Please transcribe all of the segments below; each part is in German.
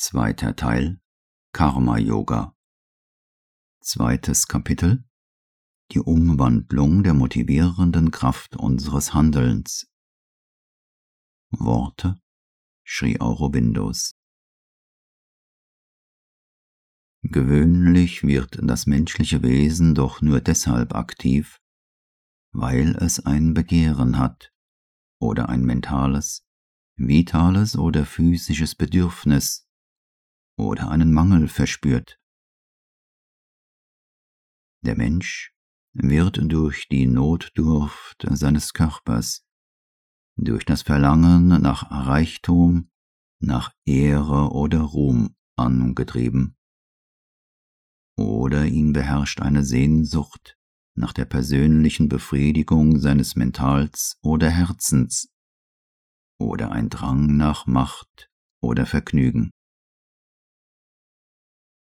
Zweiter Teil Karma Yoga. Zweites Kapitel Die Umwandlung der motivierenden Kraft unseres Handelns. Worte Sri Aurobindos. Gewöhnlich wird das menschliche Wesen doch nur deshalb aktiv, weil es ein Begehren hat oder ein mentales, vitales oder physisches Bedürfnis oder einen Mangel verspürt. Der Mensch wird durch die Notdurft seines Körpers, durch das Verlangen nach Reichtum, nach Ehre oder Ruhm angetrieben. Oder ihn beherrscht eine Sehnsucht nach der persönlichen Befriedigung seines Mentals oder Herzens, oder ein Drang nach Macht oder Vergnügen.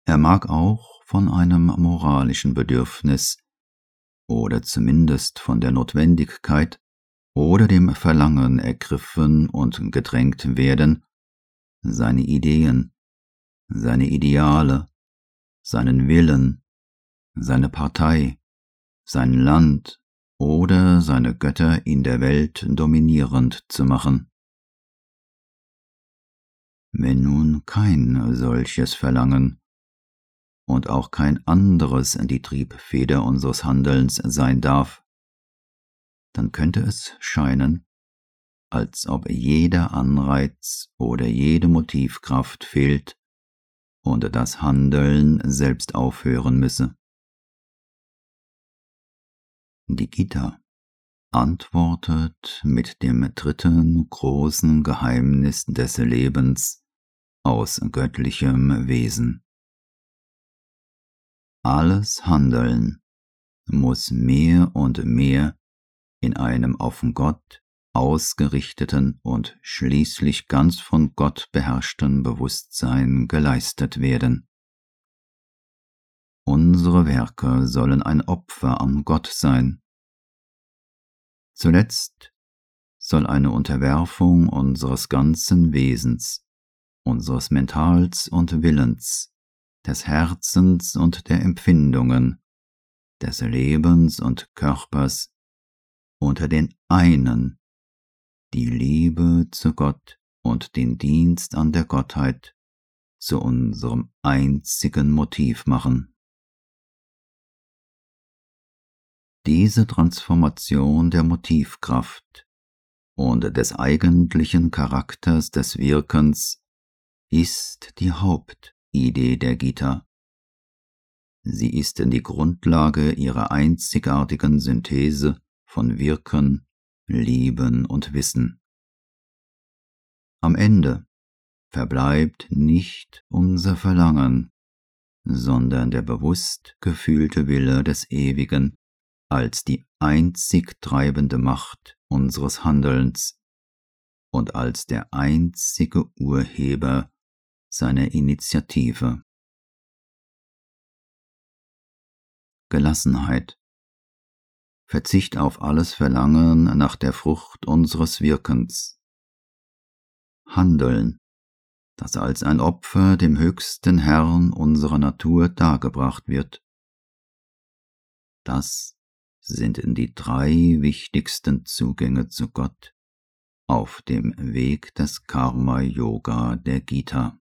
Er mag auch von einem moralischen Bedürfnis oder zumindest von der Notwendigkeit oder dem Verlangen ergriffen und gedrängt werden, seine Ideen, seine Ideale, seinen Willen, seine Partei, sein Land oder seine Götter in der Welt dominierend zu machen. Wenn nun kein solches Verlangen und auch kein anderes die Triebfeder unseres Handelns sein darf, dann könnte es scheinen, als ob jeder Anreiz oder jede Motivkraft fehlt und das Handeln selbst aufhören müsse. Die Gita antwortet mit dem dritten großen Geheimnis des Lebens aus göttlichem Wesen. Alles Handeln muss mehr und mehr in einem auf Gott ausgerichteten und schließlich ganz von Gott beherrschten Bewusstsein geleistet werden. Unsere Werke sollen ein Opfer an Gott sein. Zuletzt soll eine Unterwerfung unseres ganzen Wesens, unseres Mentals und Willens des Herzens und der Empfindungen, des Lebens und Körpers unter den einen, die Liebe zu Gott und den Dienst an der Gottheit zu unserem einzigen Motiv machen. Diese Transformation der Motivkraft und des eigentlichen Charakters des Wirkens ist die Haupt- Idee der Gita. Sie ist die Grundlage ihrer einzigartigen Synthese von Wirken, Lieben und Wissen. Am Ende verbleibt nicht unser Verlangen, sondern der bewusst gefühlte Wille des Ewigen als die einzig treibende Macht unseres Handelns und als der einzige Urheber seine Initiative. Gelassenheit. Verzicht auf alles Verlangen nach der Frucht unseres Wirkens. Handeln, das als ein Opfer dem höchsten Herrn unserer Natur dargebracht wird. Das sind die drei wichtigsten Zugänge zu Gott auf dem Weg des Karma Yoga der Gita.